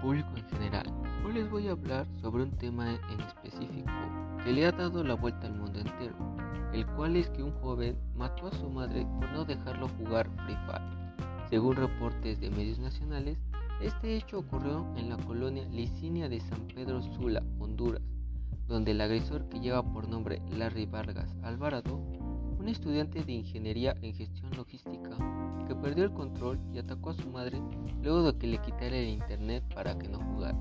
público en general. Hoy les voy a hablar sobre un tema en específico que le ha dado la vuelta al mundo entero, el cual es que un joven mató a su madre por no dejarlo jugar Free Fire. Según reportes de medios nacionales, este hecho ocurrió en la colonia Licinia de San Pedro Sula, Honduras, donde el agresor que lleva por nombre Larry Vargas Alvarado, un estudiante de ingeniería en gestión logística, que perdió el control y atacó a su madre luego de que le quitara el internet para que no jugara.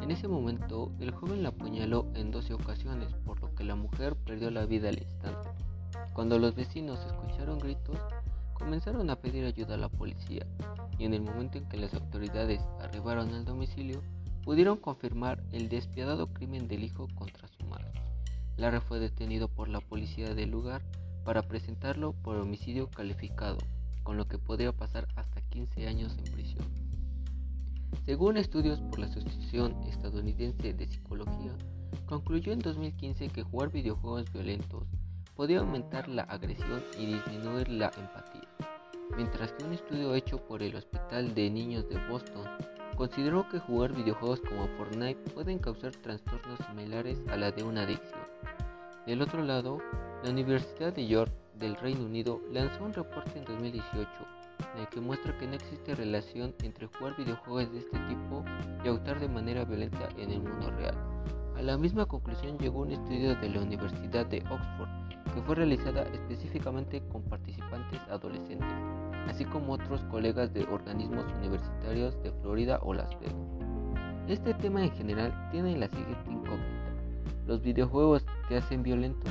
En ese momento, el joven la apuñaló en 12 ocasiones, por lo que la mujer perdió la vida al instante. Cuando los vecinos escucharon gritos, comenzaron a pedir ayuda a la policía, y en el momento en que las autoridades arribaron al domicilio, pudieron confirmar el despiadado crimen del hijo contra su madre. Lara fue detenido por la policía del lugar para presentarlo por homicidio calificado, con lo que podría pasar hasta 15 años en prisión. Según estudios por la Asociación Estadounidense de Psicología, concluyó en 2015 que jugar videojuegos violentos podía aumentar la agresión y disminuir la empatía, mientras que un estudio hecho por el Hospital de Niños de Boston consideró que jugar videojuegos como Fortnite pueden causar trastornos similares a la de una adicción. Del otro lado, la Universidad de York del Reino Unido lanzó un reporte en 2018 en el que muestra que no existe relación entre jugar videojuegos de este tipo y actuar de manera violenta en el mundo real. A la misma conclusión llegó un estudio de la Universidad de Oxford que fue realizada específicamente con participantes adolescentes, así como otros colegas de organismos universitarios de Florida o Las Vegas. Este tema en general tiene la siguiente incógnita. ¿Los videojuegos te hacen violento?